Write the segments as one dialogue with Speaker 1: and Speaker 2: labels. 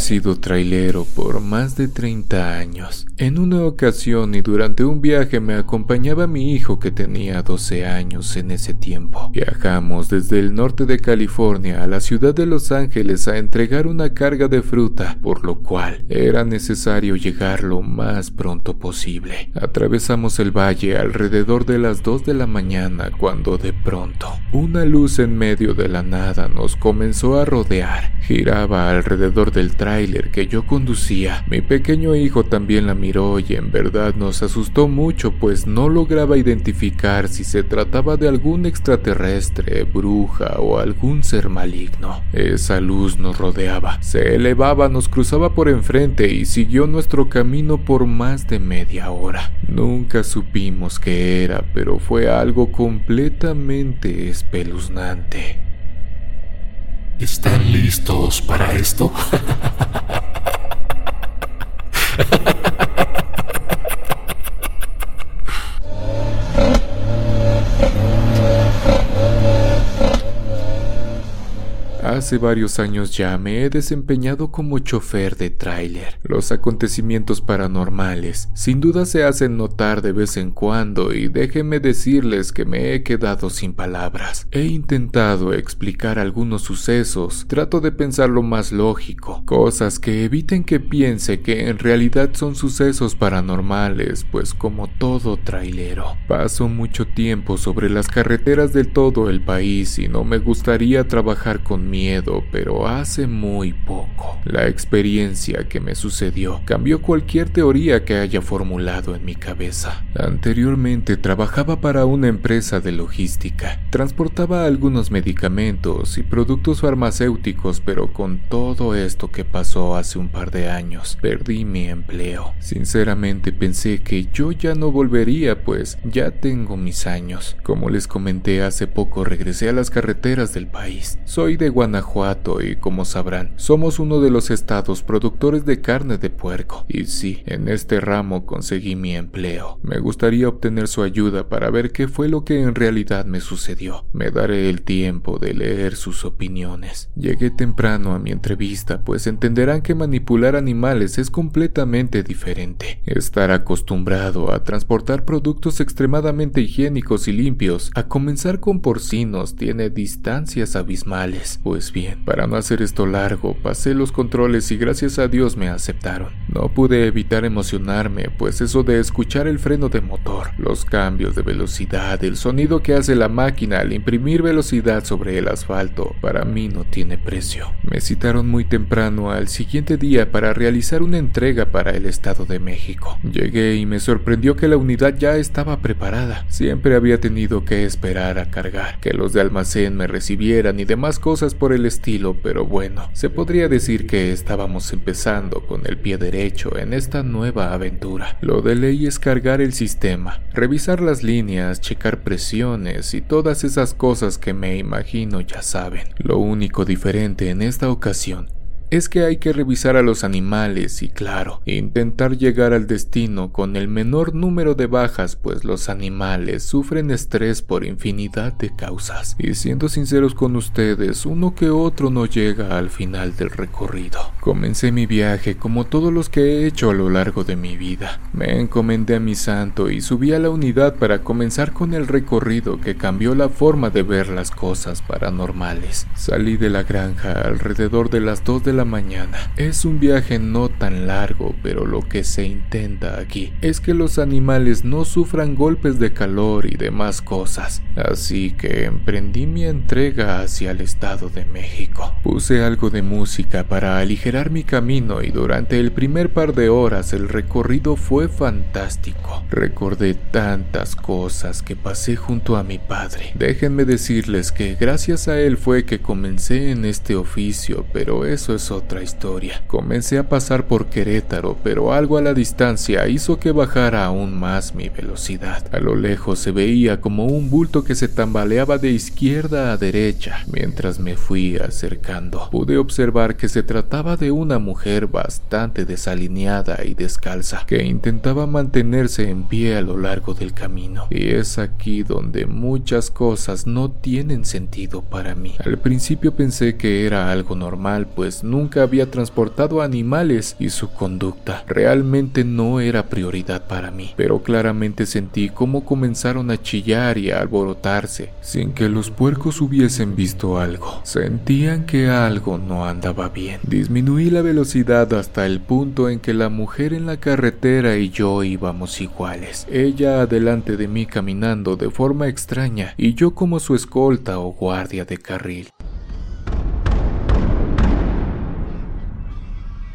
Speaker 1: sido trailero por más de 30 años. En una ocasión y durante un viaje me acompañaba mi hijo que tenía 12 años en ese tiempo. Viajamos desde el norte de California a la ciudad de Los Ángeles a entregar una carga de fruta, por lo cual era necesario llegar lo más pronto posible. Atravesamos el valle alrededor de las 2 de la mañana cuando de pronto una luz en medio de la nada nos comenzó a rodear. Giraba alrededor del que yo conducía. Mi pequeño hijo también la miró y en verdad nos asustó mucho pues no lograba identificar si se trataba de algún extraterrestre, bruja o algún ser maligno. Esa luz nos rodeaba, se elevaba, nos cruzaba por enfrente y siguió nuestro camino por más de media hora. Nunca supimos qué era, pero fue algo completamente espeluznante.
Speaker 2: ¿Están listos para esto?
Speaker 1: Hace varios años ya me he desempeñado como chofer de tráiler. Los acontecimientos paranormales sin duda se hacen notar de vez en cuando y déjenme decirles que me he quedado sin palabras. He intentado explicar algunos sucesos, trato de pensar lo más lógico, cosas que eviten que piense que en realidad son sucesos paranormales, pues como todo trailero, paso mucho tiempo sobre las carreteras de todo el país y no me gustaría trabajar con miedo, pero hace muy poco. La experiencia que me sucedió cambió cualquier teoría que haya formulado en mi cabeza. Anteriormente trabajaba para una empresa de logística. Transportaba algunos medicamentos y productos farmacéuticos, pero con todo esto que pasó hace un par de años, perdí mi empleo. Sinceramente pensé que yo ya no volvería, pues ya tengo mis años. Como les comenté hace poco, regresé a las carreteras del país. Soy de Guanajuato y como sabrán, somos uno de los estados productores de carne de puerco. Y sí, en este ramo conseguí mi empleo. Me gustaría obtener su ayuda para ver qué fue lo que en realidad me sucedió. Me daré el tiempo de leer sus opiniones. Llegué temprano a mi entrevista, pues entenderán que manipular animales es completamente diferente. Estar acostumbrado a transportar productos extremadamente higiénicos y limpios, a comenzar con porcinos, tiene distancias abismales. Pues bien, para no hacer esto largo, pasé los controles y gracias a Dios me aceptaron. No pude evitar emocionarme, pues eso de escuchar el freno de motor, los cambios de velocidad, el sonido que hace la máquina al imprimir velocidad sobre el asfalto, para mí no tiene precio. Me citaron muy temprano al siguiente día para realizar una entrega para el Estado de México. Llegué y me sorprendió que la unidad ya estaba preparada. Siempre había tenido que esperar a cargar, que los de almacén me recibieran y demás cosas por el estilo, pero bueno, se podría decir que estábamos empezando con el pie derecho en esta nueva aventura. Lo de ley es cargar el sistema, revisar las líneas, checar presiones y todas esas cosas que me imagino ya saben. Lo único diferente en esta ocasión es que hay que revisar a los animales y claro, intentar llegar al destino con el menor número de bajas, pues los animales sufren estrés por infinidad de causas. Y siendo sinceros con ustedes, uno que otro no llega al final del recorrido. Comencé mi viaje como todos los que he hecho a lo largo de mi vida. Me encomendé a mi santo y subí a la unidad para comenzar con el recorrido que cambió la forma de ver las cosas paranormales. Salí de la granja alrededor de las 2 de la mañana. Es un viaje no tan largo, pero lo que se intenta aquí es que los animales no sufran golpes de calor y demás cosas. Así que emprendí mi entrega hacia el Estado de México. Puse algo de música para aligerar mi camino y durante el primer par de horas el recorrido fue fantástico. Recordé tantas cosas que pasé junto a mi padre. Déjenme decirles que gracias a él fue que comencé en este oficio, pero eso es otra historia. Comencé a pasar por Querétaro, pero algo a la distancia hizo que bajara aún más mi velocidad. A lo lejos se veía como un bulto que se tambaleaba de izquierda a derecha mientras me fui acercando. Pude observar que se trataba de una mujer bastante desalineada y descalza que intentaba mantenerse en pie a lo largo del camino. Y es aquí donde muchas cosas no tienen sentido para mí. Al principio pensé que era algo normal, pues nunca nunca había transportado animales y su conducta realmente no era prioridad para mí, pero claramente sentí cómo comenzaron a chillar y a alborotarse sin que los puercos hubiesen visto algo. Sentían que algo no andaba bien. Disminuí la velocidad hasta el punto en que la mujer en la carretera y yo íbamos iguales. Ella adelante de mí caminando de forma extraña y yo como su escolta o guardia de carril.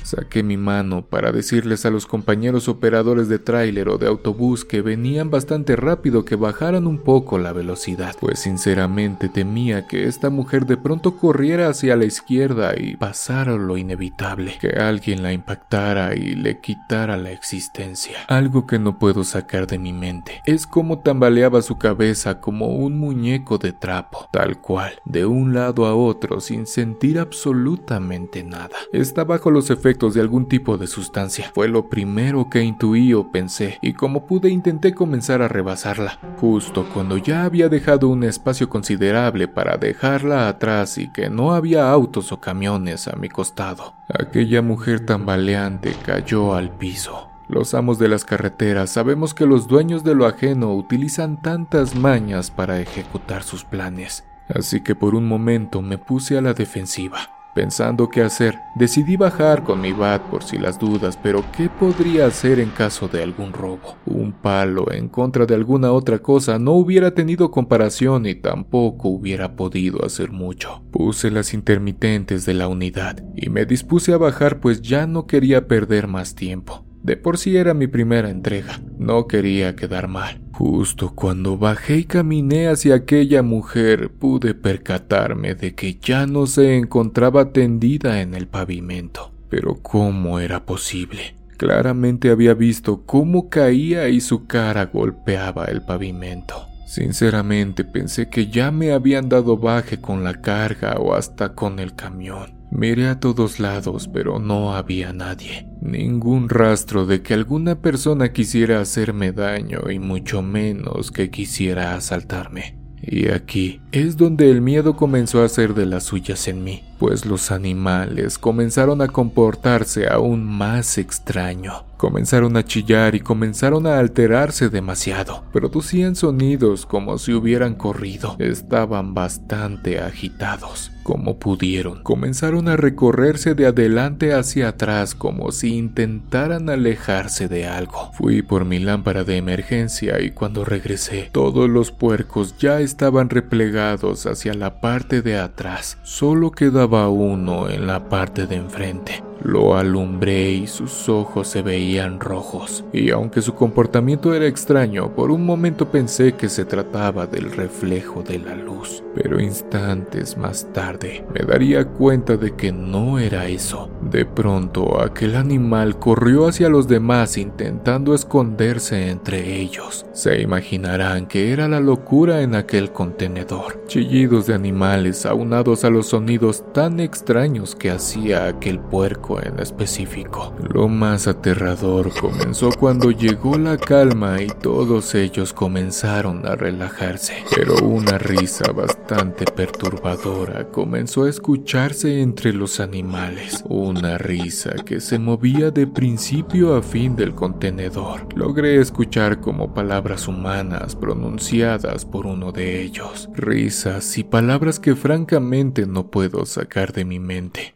Speaker 1: Saqué mi mano para decirles a los compañeros operadores de tráiler o de autobús que venían bastante rápido que bajaran un poco la velocidad, pues sinceramente temía que esta mujer de pronto corriera hacia la izquierda y pasara lo inevitable, que alguien la impactara y le quitara la existencia. Algo que no puedo sacar de mi mente es cómo tambaleaba su cabeza como un muñeco de trapo, tal cual, de un lado a otro sin sentir absolutamente nada. Está bajo los efectos de algún tipo de sustancia. Fue lo primero que intuí o pensé, y como pude intenté comenzar a rebasarla, justo cuando ya había dejado un espacio considerable para dejarla atrás y que no había autos o camiones a mi costado. Aquella mujer tambaleante cayó al piso. Los amos de las carreteras sabemos que los dueños de lo ajeno utilizan tantas mañas para ejecutar sus planes, así que por un momento me puse a la defensiva. Pensando qué hacer, decidí bajar con mi bat por si las dudas, pero ¿qué podría hacer en caso de algún robo? Un palo en contra de alguna otra cosa no hubiera tenido comparación y tampoco hubiera podido hacer mucho. Puse las intermitentes de la unidad y me dispuse a bajar pues ya no quería perder más tiempo. De por sí era mi primera entrega, no quería quedar mal. Justo cuando bajé y caminé hacia aquella mujer, pude percatarme de que ya no se encontraba tendida en el pavimento. Pero ¿cómo era posible? Claramente había visto cómo caía y su cara golpeaba el pavimento. Sinceramente pensé que ya me habían dado baje con la carga o hasta con el camión. Miré a todos lados, pero no había nadie. Ningún rastro de que alguna persona quisiera hacerme daño y mucho menos que quisiera asaltarme. Y aquí es donde el miedo comenzó a hacer de las suyas en mí, pues los animales comenzaron a comportarse aún más extraño. Comenzaron a chillar y comenzaron a alterarse demasiado. Producían sonidos como si hubieran corrido. Estaban bastante agitados como pudieron. Comenzaron a recorrerse de adelante hacia atrás como si intentaran alejarse de algo. Fui por mi lámpara de emergencia y cuando regresé, todos los puercos ya estaban replegados hacia la parte de atrás. Solo quedaba uno en la parte de enfrente. Lo alumbré y sus ojos se veían rojos, y aunque su comportamiento era extraño, por un momento pensé que se trataba del reflejo de la luz, pero instantes más tarde me daría cuenta de que no era eso. De pronto aquel animal corrió hacia los demás intentando esconderse entre ellos. Se imaginarán que era la locura en aquel contenedor. Chillidos de animales aunados a los sonidos tan extraños que hacía aquel puerco en específico. Lo más aterrador comenzó cuando llegó la calma y todos ellos comenzaron a relajarse, pero una risa bastante perturbadora comenzó a escucharse entre los animales, una risa que se movía de principio a fin del contenedor. Logré escuchar como palabras humanas pronunciadas por uno de ellos, risas y palabras que francamente no puedo sacar de mi mente.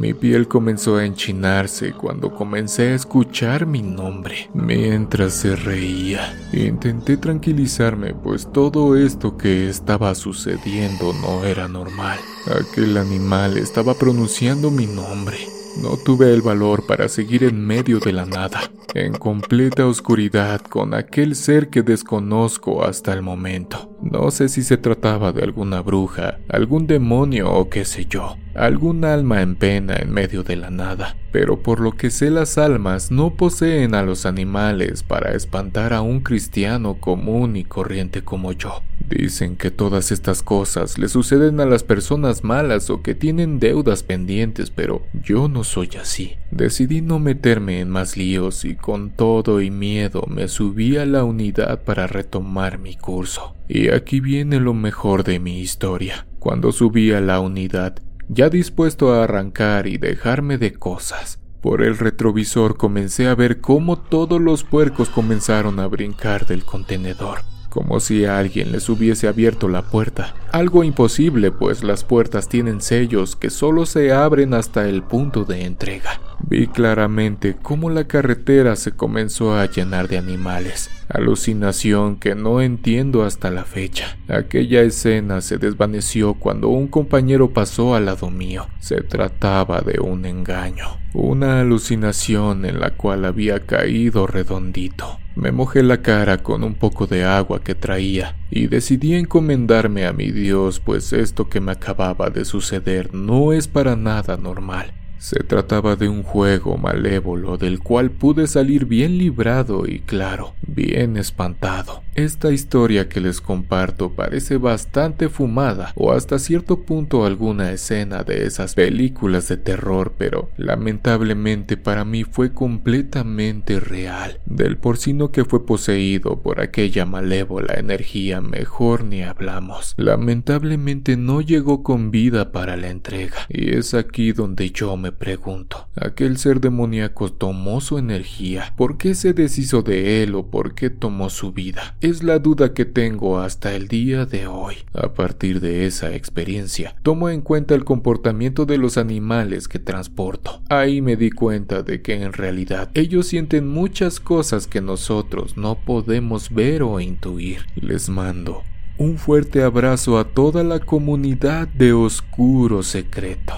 Speaker 1: Mi piel comenzó a enchinarse cuando comencé a escuchar mi nombre mientras se reía. Intenté tranquilizarme, pues todo esto que estaba sucediendo no era normal. Aquel animal estaba pronunciando mi nombre. No tuve el valor para seguir en medio de la nada, en completa oscuridad con aquel ser que desconozco hasta el momento. No sé si se trataba de alguna bruja, algún demonio o qué sé yo, algún alma en pena en medio de la nada, pero por lo que sé las almas no poseen a los animales para espantar a un cristiano común y corriente como yo. Dicen que todas estas cosas le suceden a las personas malas o que tienen deudas pendientes, pero yo no soy así. Decidí no meterme en más líos y con todo y miedo me subí a la unidad para retomar mi curso. Y aquí viene lo mejor de mi historia. Cuando subí a la unidad, ya dispuesto a arrancar y dejarme de cosas, por el retrovisor comencé a ver cómo todos los puercos comenzaron a brincar del contenedor como si alguien les hubiese abierto la puerta. Algo imposible, pues las puertas tienen sellos que solo se abren hasta el punto de entrega. Vi claramente cómo la carretera se comenzó a llenar de animales, alucinación que no entiendo hasta la fecha. Aquella escena se desvaneció cuando un compañero pasó al lado mío. Se trataba de un engaño, una alucinación en la cual había caído redondito. Me mojé la cara con un poco de agua que traía y decidí encomendarme a mi Dios, pues esto que me acababa de suceder no es para nada normal. Se trataba de un juego malévolo del cual pude salir bien librado y claro, bien espantado. Esta historia que les comparto parece bastante fumada o hasta cierto punto alguna escena de esas películas de terror, pero lamentablemente para mí fue completamente real. Del porcino que fue poseído por aquella malévola energía mejor ni hablamos. Lamentablemente no llegó con vida para la entrega y es aquí donde yo me pregunto, ¿aquel ser demoníaco tomó su energía? ¿Por qué se deshizo de él o por qué tomó su vida? Es la duda que tengo hasta el día de hoy. A partir de esa experiencia, tomo en cuenta el comportamiento de los animales que transporto. Ahí me di cuenta de que en realidad ellos sienten muchas cosas que nosotros no podemos ver o intuir. Les mando un fuerte abrazo a toda la comunidad de Oscuro Secreto.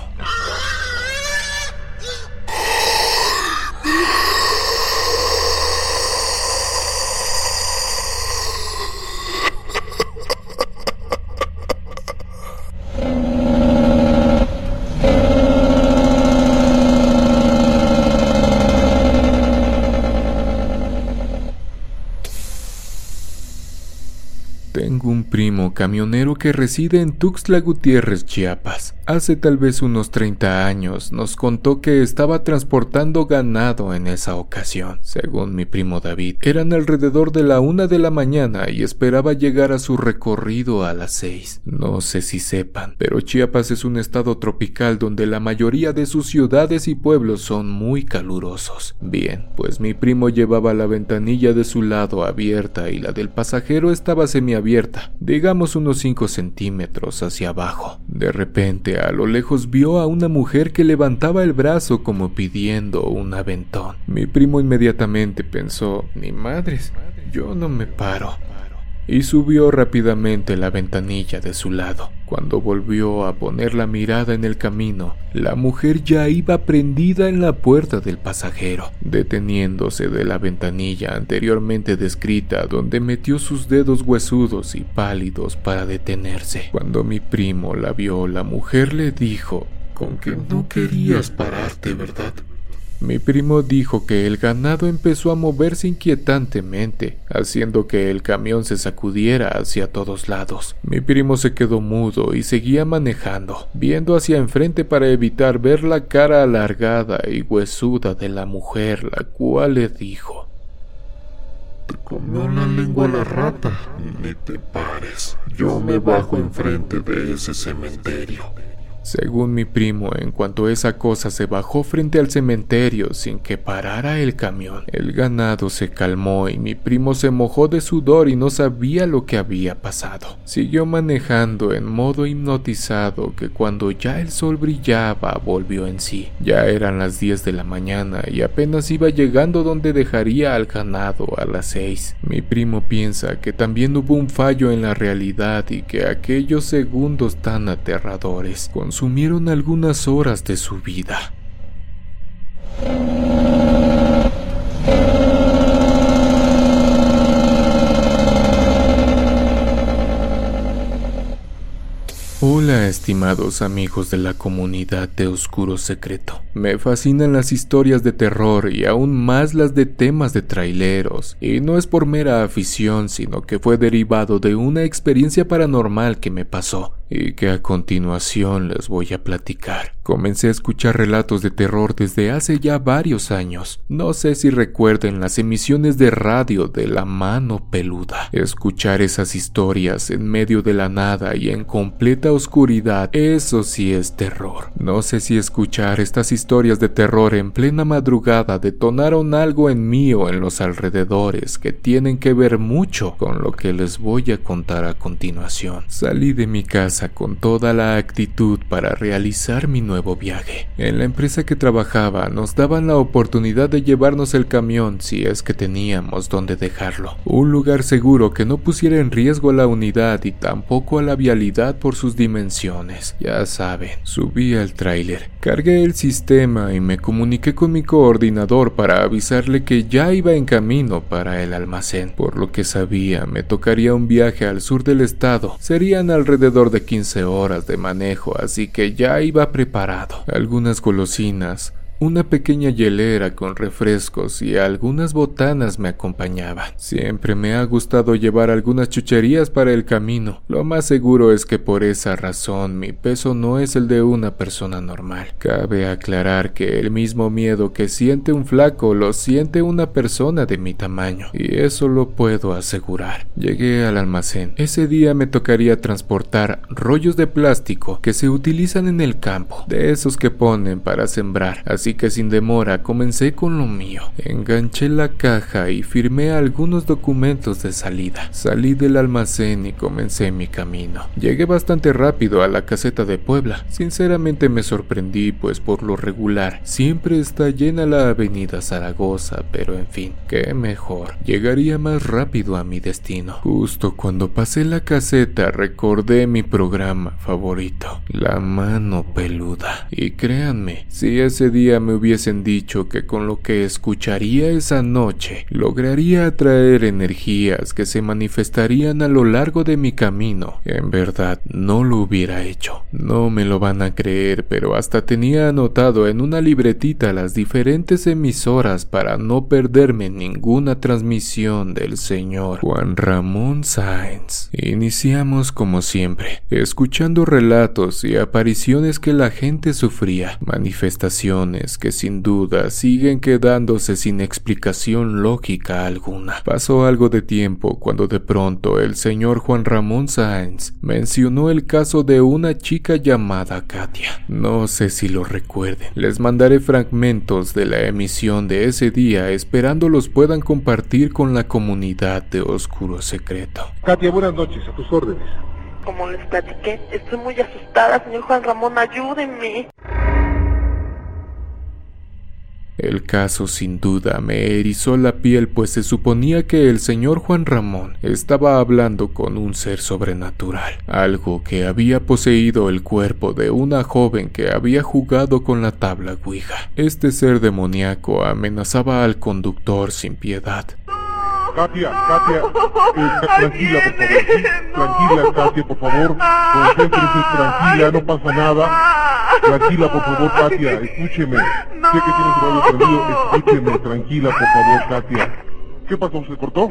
Speaker 1: Primo camionero que reside en Tuxtla Gutiérrez, Chiapas. Hace tal vez unos 30 años nos contó que estaba transportando ganado en esa ocasión. Según mi primo David, eran alrededor de la una de la mañana y esperaba llegar a su recorrido a las seis. No sé si sepan, pero Chiapas es un estado tropical donde la mayoría de sus ciudades y pueblos son muy calurosos. Bien, pues mi primo llevaba la ventanilla de su lado abierta y la del pasajero estaba semiabierta digamos unos 5 centímetros hacia abajo. De repente, a lo lejos vio a una mujer que levantaba el brazo como pidiendo un aventón. Mi primo inmediatamente pensó, ni madres, yo no me paro y subió rápidamente la ventanilla de su lado. Cuando volvió a poner la mirada en el camino, la mujer ya iba prendida en la puerta del pasajero, deteniéndose de la ventanilla anteriormente descrita donde metió sus dedos huesudos y pálidos para detenerse. Cuando mi primo la vio, la mujer le dijo,
Speaker 2: con que no querías pararte, ¿verdad?
Speaker 1: Mi primo dijo que el ganado empezó a moverse inquietantemente, haciendo que el camión se sacudiera hacia todos lados. Mi primo se quedó mudo y seguía manejando, viendo hacia enfrente para evitar ver la cara alargada y huesuda de la mujer, la cual le dijo
Speaker 2: Te comió la lengua la rata, ni te pares. Yo me bajo enfrente de ese cementerio.
Speaker 1: Según mi primo, en cuanto esa cosa se bajó frente al cementerio sin que parara el camión, el ganado se calmó y mi primo se mojó de sudor y no sabía lo que había pasado. Siguió manejando en modo hipnotizado que cuando ya el sol brillaba volvió en sí. Ya eran las 10 de la mañana y apenas iba llegando donde dejaría al ganado a las 6. Mi primo piensa que también hubo un fallo en la realidad y que aquellos segundos tan aterradores con consumieron algunas horas de su vida. Hola estimados amigos de la comunidad de Oscuro Secreto. Me fascinan las historias de terror y aún más las de temas de traileros, y no es por mera afición, sino que fue derivado de una experiencia paranormal que me pasó y que a continuación les voy a platicar. Comencé a escuchar relatos de terror desde hace ya varios años. No sé si recuerden las emisiones de radio de la mano peluda. Escuchar esas historias en medio de la nada y en completa oscuridad, eso sí es terror. No sé si escuchar estas historias de terror en plena madrugada detonaron algo en mí o en los alrededores que tienen que ver mucho con lo que les voy a contar a continuación. Salí de mi casa con toda la actitud para realizar mi nuevo viaje. En la empresa que trabajaba nos daban la oportunidad de llevarnos el camión si es que teníamos donde dejarlo. Un lugar seguro que no pusiera en riesgo a la unidad y tampoco a la vialidad por sus dimensiones. Ya saben, subí al tráiler, cargué el sistema y me comuniqué con mi coordinador para avisarle que ya iba en camino para el almacén. Por lo que sabía, me tocaría un viaje al sur del estado. Serían alrededor de 15 horas de manejo, así que ya iba preparado. Algunas golosinas, una pequeña hielera con refrescos y algunas botanas me acompañaban. Siempre me ha gustado llevar algunas chucherías para el camino. Lo más seguro es que por esa razón mi peso no es el de una persona normal. Cabe aclarar que el mismo miedo que siente un flaco lo siente una persona de mi tamaño, y eso lo puedo asegurar. Llegué al almacén. Ese día me tocaría transportar rollos de plástico que se utilizan en el campo, de esos que ponen para sembrar, así que sin demora comencé con lo mío. Enganché la caja y firmé algunos documentos de salida. Salí del almacén y comencé mi camino. Llegué bastante rápido a la caseta de Puebla. Sinceramente me sorprendí, pues por lo regular siempre está llena la avenida Zaragoza, pero en fin, qué mejor. Llegaría más rápido a mi destino. Justo cuando pasé la caseta recordé mi programa favorito, La mano peluda. Y créanme, si ese día me hubiesen dicho que con lo que escucharía esa noche lograría atraer energías que se manifestarían a lo largo de mi camino, en verdad no lo hubiera hecho. No me lo van a creer, pero hasta tenía anotado en una libretita las diferentes emisoras para no perderme ninguna transmisión del señor Juan Ramón Sáenz. Iniciamos como siempre, escuchando relatos y apariciones que la gente sufría, manifestaciones que sin duda siguen quedándose sin explicación lógica alguna. Pasó algo de tiempo cuando de pronto el señor Juan Ramón Sáenz mencionó el caso de una chica llamada Katia. No sé si lo recuerden. Les mandaré fragmentos de la emisión de ese día esperando los puedan compartir con la comunidad de Oscuro Secreto.
Speaker 3: Katia, buenas noches, a tus órdenes.
Speaker 4: Como les platiqué, estoy muy asustada, señor Juan Ramón, ayúdenme.
Speaker 1: El caso sin duda me erizó la piel pues se suponía que el señor Juan Ramón estaba hablando con un ser sobrenatural, algo que había poseído el cuerpo de una joven que había jugado con la tabla Ouija. Este ser demoníaco amenazaba al conductor sin piedad.
Speaker 3: Katia, Katia, eh, tranquila, por favor. Tranquila, Katia, por favor. Concéntrese, tranquila, no pasa nada. Tranquila, por favor, Katia, escúcheme. Sé que tienes radio prendido, escúcheme, tranquila, por favor, Katia. ¿Qué pasó? ¿Se cortó?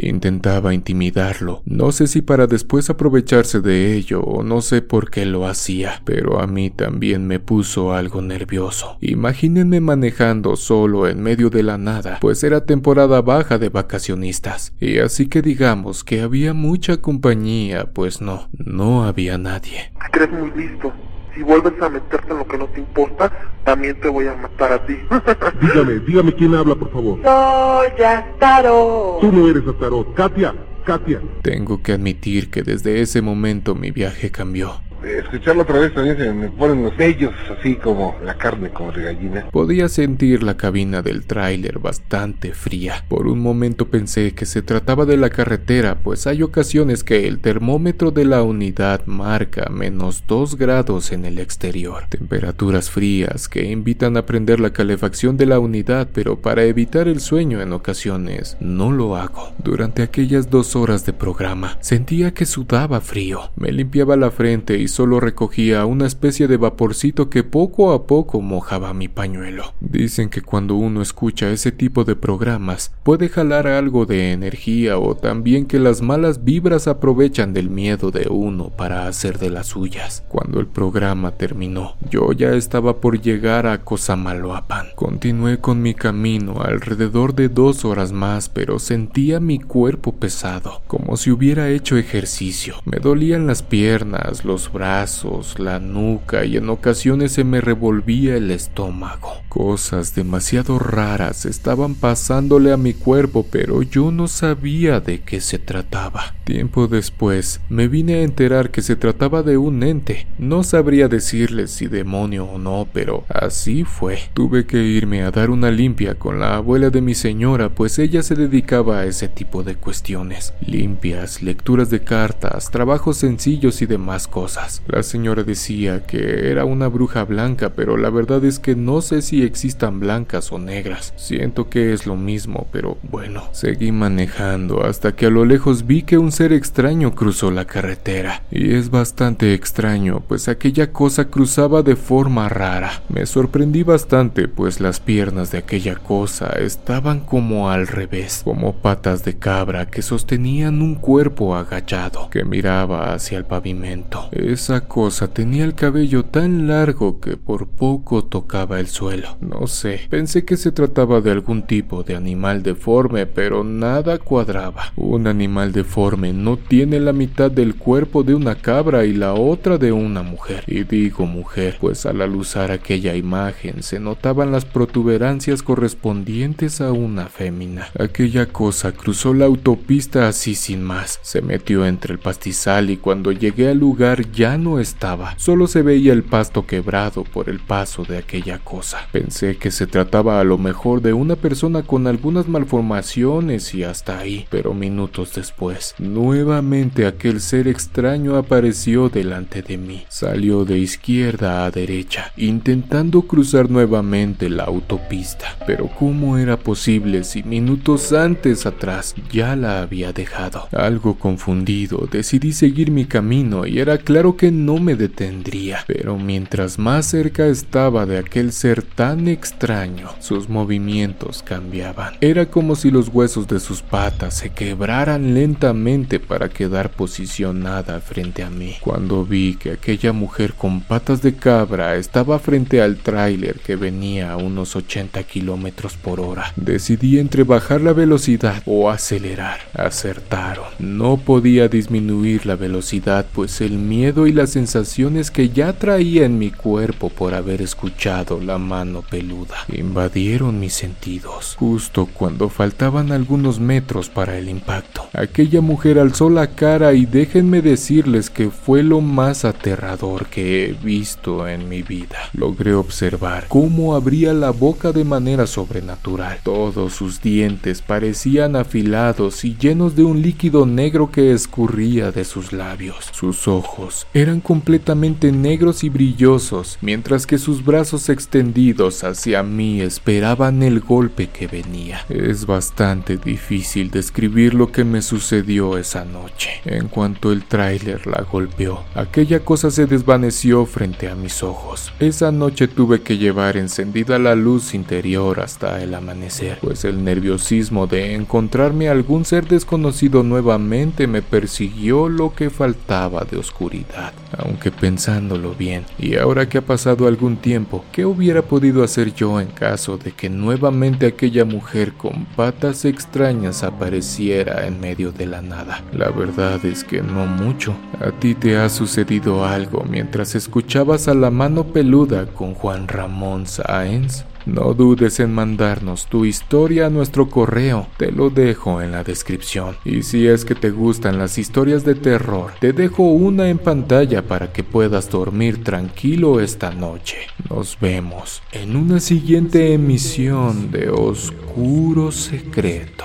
Speaker 1: Intentaba intimidarlo. No sé si para después aprovecharse de ello o no sé por qué lo hacía, pero a mí también me puso algo nervioso. Imagínense manejando solo en medio de la nada, pues era temporada baja de vacacionistas. Y así que digamos que había mucha compañía, pues no, no había nadie.
Speaker 3: Muy listo. Si vuelves a meterte en lo que no te importa, también te voy a matar a ti. dígame, dígame quién habla, por favor.
Speaker 4: Soy Astaro.
Speaker 3: Tú no eres Atarot. Katia, Katia.
Speaker 1: Tengo que admitir que desde ese momento mi viaje cambió.
Speaker 3: Escucharlo otra vez también se me ponen los vellos así como la carne como de gallina.
Speaker 1: Podía sentir la cabina del tráiler bastante fría. Por un momento pensé que se trataba de la carretera, pues hay ocasiones que el termómetro de la unidad marca menos 2 grados en el exterior. Temperaturas frías que invitan a prender la calefacción de la unidad, pero para evitar el sueño en ocasiones no lo hago. Durante aquellas dos horas de programa sentía que sudaba frío. Me limpiaba la frente y solo recogía una especie de vaporcito que poco a poco mojaba mi pañuelo. Dicen que cuando uno escucha ese tipo de programas puede jalar algo de energía o también que las malas vibras aprovechan del miedo de uno para hacer de las suyas. Cuando el programa terminó, yo ya estaba por llegar a Cosamaloapan. Continué con mi camino alrededor de dos horas más, pero sentía mi cuerpo pesado, como si hubiera hecho ejercicio. Me dolían las piernas, los brazos, la nuca y en ocasiones se me revolvía el estómago. Cosas demasiado raras estaban pasándole a mi cuerpo, pero yo no sabía de qué se trataba. Tiempo después me vine a enterar que se trataba de un ente. No sabría decirles si demonio o no, pero así fue. Tuve que irme a dar una limpia con la abuela de mi señora, pues ella se dedicaba a ese tipo de cuestiones. Limpias, lecturas de cartas, trabajos sencillos y demás cosas. La señora decía que era una bruja blanca, pero la verdad es que no sé si existan blancas o negras. Siento que es lo mismo, pero bueno, seguí manejando hasta que a lo lejos vi que un ser extraño cruzó la carretera. Y es bastante extraño, pues aquella cosa cruzaba de forma rara. Me sorprendí bastante, pues las piernas de aquella cosa estaban como al revés, como patas de cabra que sostenían un cuerpo agachado que miraba hacia el pavimento. Esa cosa tenía el cabello tan largo que por poco tocaba el suelo. No sé, pensé que se trataba de algún tipo de animal deforme, pero nada cuadraba. Un animal deforme no tiene la mitad del cuerpo de una cabra y la otra de una mujer. Y digo mujer, pues al alusar aquella imagen se notaban las protuberancias correspondientes a una fémina. Aquella cosa cruzó la autopista así sin más, se metió entre el pastizal y cuando llegué al lugar ya no estaba, solo se veía el pasto quebrado por el paso de aquella cosa. Pensé que se trataba a lo mejor de una persona con algunas malformaciones y hasta ahí, pero minutos después, nuevamente aquel ser extraño apareció delante de mí. Salió de izquierda a derecha, intentando cruzar nuevamente la autopista. Pero ¿cómo era posible si minutos antes atrás ya la había dejado? Algo confundido, decidí seguir mi camino y era claro que no me detendría. Pero mientras más cerca estaba de aquel ser tan extraño, sus movimientos cambiaban. Era como si los huesos de sus patas se quebraran lentamente para quedar posicionada frente a mí. Cuando vi que aquella mujer con patas de cabra estaba frente al tráiler que venía a unos 80 kilómetros por hora, decidí entre bajar la velocidad o acelerar. Acertaron. No podía disminuir la velocidad, pues el miedo y las sensaciones que ya traía en mi cuerpo por haber escuchado la mano peluda invadieron mis sentidos. Justo cuando faltaban algunos metros para el impacto, aquella mujer alzó la cara y déjenme decirles que fue lo más aterrador que he visto en mi vida. Logré observar cómo abría la boca de manera sobrenatural. Todos sus dientes parecían afilados y llenos de un líquido negro que escurría de sus labios. Sus ojos eran completamente negros y brillosos, mientras que sus brazos extendidos hacia mí esperaban el golpe que venía. Es bastante difícil describir lo que me sucedió esa noche. En cuanto el tráiler la golpeó, aquella cosa se desvaneció frente a mis ojos. Esa noche tuve que llevar encendida la luz interior hasta el amanecer, pues el nerviosismo de encontrarme algún ser desconocido nuevamente me persiguió lo que faltaba de oscuridad. Aunque pensándolo bien, y ahora que ha pasado algún tiempo, ¿qué hubiera podido hacer yo en caso de que nuevamente aquella mujer con patas extrañas apareciera en medio de la nada? La verdad es que no mucho. A ti te ha sucedido algo mientras escuchabas a la mano peluda con Juan Ramón Sáenz. No dudes en mandarnos tu historia a nuestro correo, te lo dejo en la descripción. Y si es que te gustan las historias de terror, te dejo una en pantalla para que puedas dormir tranquilo esta noche. Nos vemos en una siguiente emisión de Oscuro Secreto.